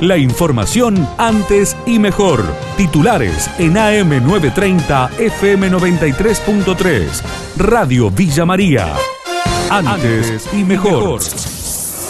La información antes y mejor. Titulares en AM930 FM93.3. Radio Villa María. Antes y mejor.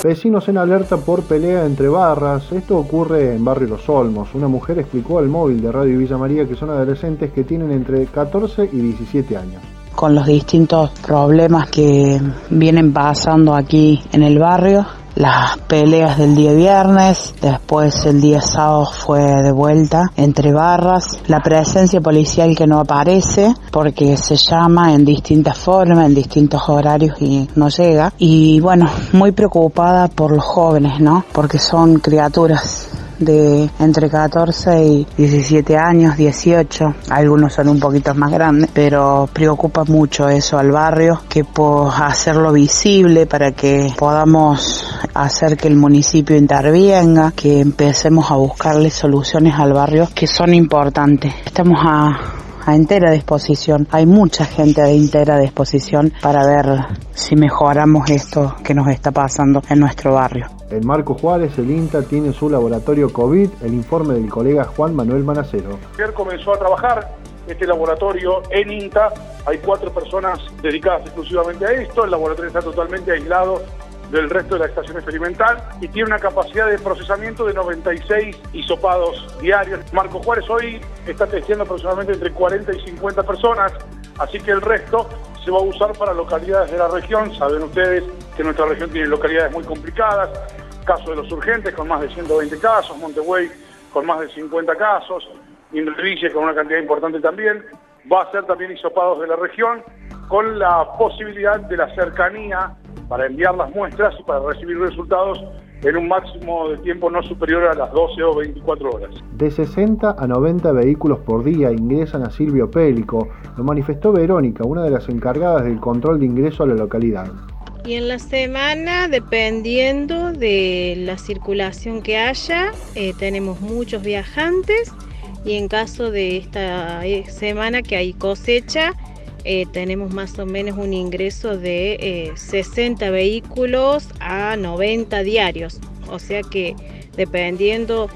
Vecinos en alerta por pelea entre barras. Esto ocurre en Barrio Los Olmos. Una mujer explicó al móvil de Radio Villa María que son adolescentes que tienen entre 14 y 17 años con los distintos problemas que vienen pasando aquí en el barrio las peleas del día viernes, después el día sábado fue de vuelta entre barras, la presencia policial que no aparece porque se llama en distintas formas, en distintos horarios y no llega. Y bueno, muy preocupada por los jóvenes, ¿no? Porque son criaturas de entre 14 y 17 años, 18, algunos son un poquito más grandes, pero preocupa mucho eso al barrio, que por hacerlo visible para que podamos hacer que el municipio intervenga, que empecemos a buscarle soluciones al barrio que son importantes. Estamos a a entera disposición. Hay mucha gente a entera disposición para ver si mejoramos esto que nos está pasando en nuestro barrio. En Marco Juárez, el INTA tiene su laboratorio COVID, el informe del colega Juan Manuel Manacero. Ayer comenzó a trabajar este laboratorio en INTA, hay cuatro personas dedicadas exclusivamente a esto, el laboratorio está totalmente aislado del resto de la estación experimental y tiene una capacidad de procesamiento de 96 hisopados diarios. Marco Juárez hoy está testeando aproximadamente entre 40 y 50 personas, así que el resto se va a usar para localidades de la región. Saben ustedes que nuestra región tiene localidades muy complicadas, caso de los urgentes con más de 120 casos, Montevideo con más de 50 casos, Inreville con una cantidad importante también. Va a ser también hisopados de la región con la posibilidad de la cercanía para enviar las muestras y para recibir resultados en un máximo de tiempo no superior a las 12 o 24 horas. De 60 a 90 vehículos por día ingresan a Silvio Pélico, lo manifestó Verónica, una de las encargadas del control de ingreso a la localidad. Y en la semana, dependiendo de la circulación que haya, eh, tenemos muchos viajantes y en caso de esta eh, semana que hay cosecha, eh, tenemos más o menos un ingreso de 60 eh, vehículos a 90 diarios. O sea que dependiendo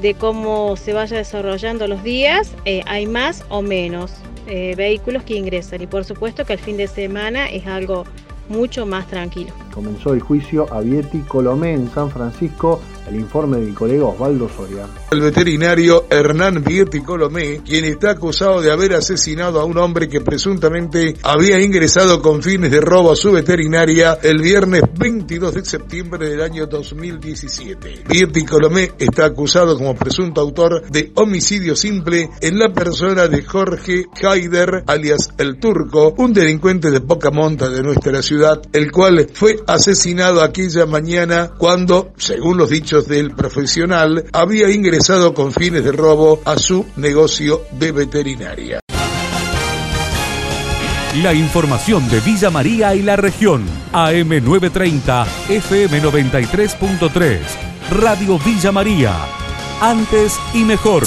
de cómo se vaya desarrollando los días, eh, hay más o menos vehículos que ingresan. Y por supuesto que el fin de semana es algo mucho más tranquilo. Comenzó el juicio a Vieti Colomé en San Francisco el informe del colega Osvaldo Soria. El veterinario Hernán Vietti Colomé, quien está acusado de haber asesinado a un hombre que presuntamente había ingresado con fines de robo a su veterinaria el viernes 22 de septiembre del año 2017. Vietti Colomé está acusado como presunto autor de homicidio simple en la persona de Jorge Haider, alias El Turco, un delincuente de poca monta de nuestra ciudad, el cual fue asesinado aquella mañana cuando, según los dichos del profesional, había ingresado con fines de robo a su negocio de veterinaria. La información de Villa María y la región. AM930, FM93.3. Radio Villa María. Antes y mejor.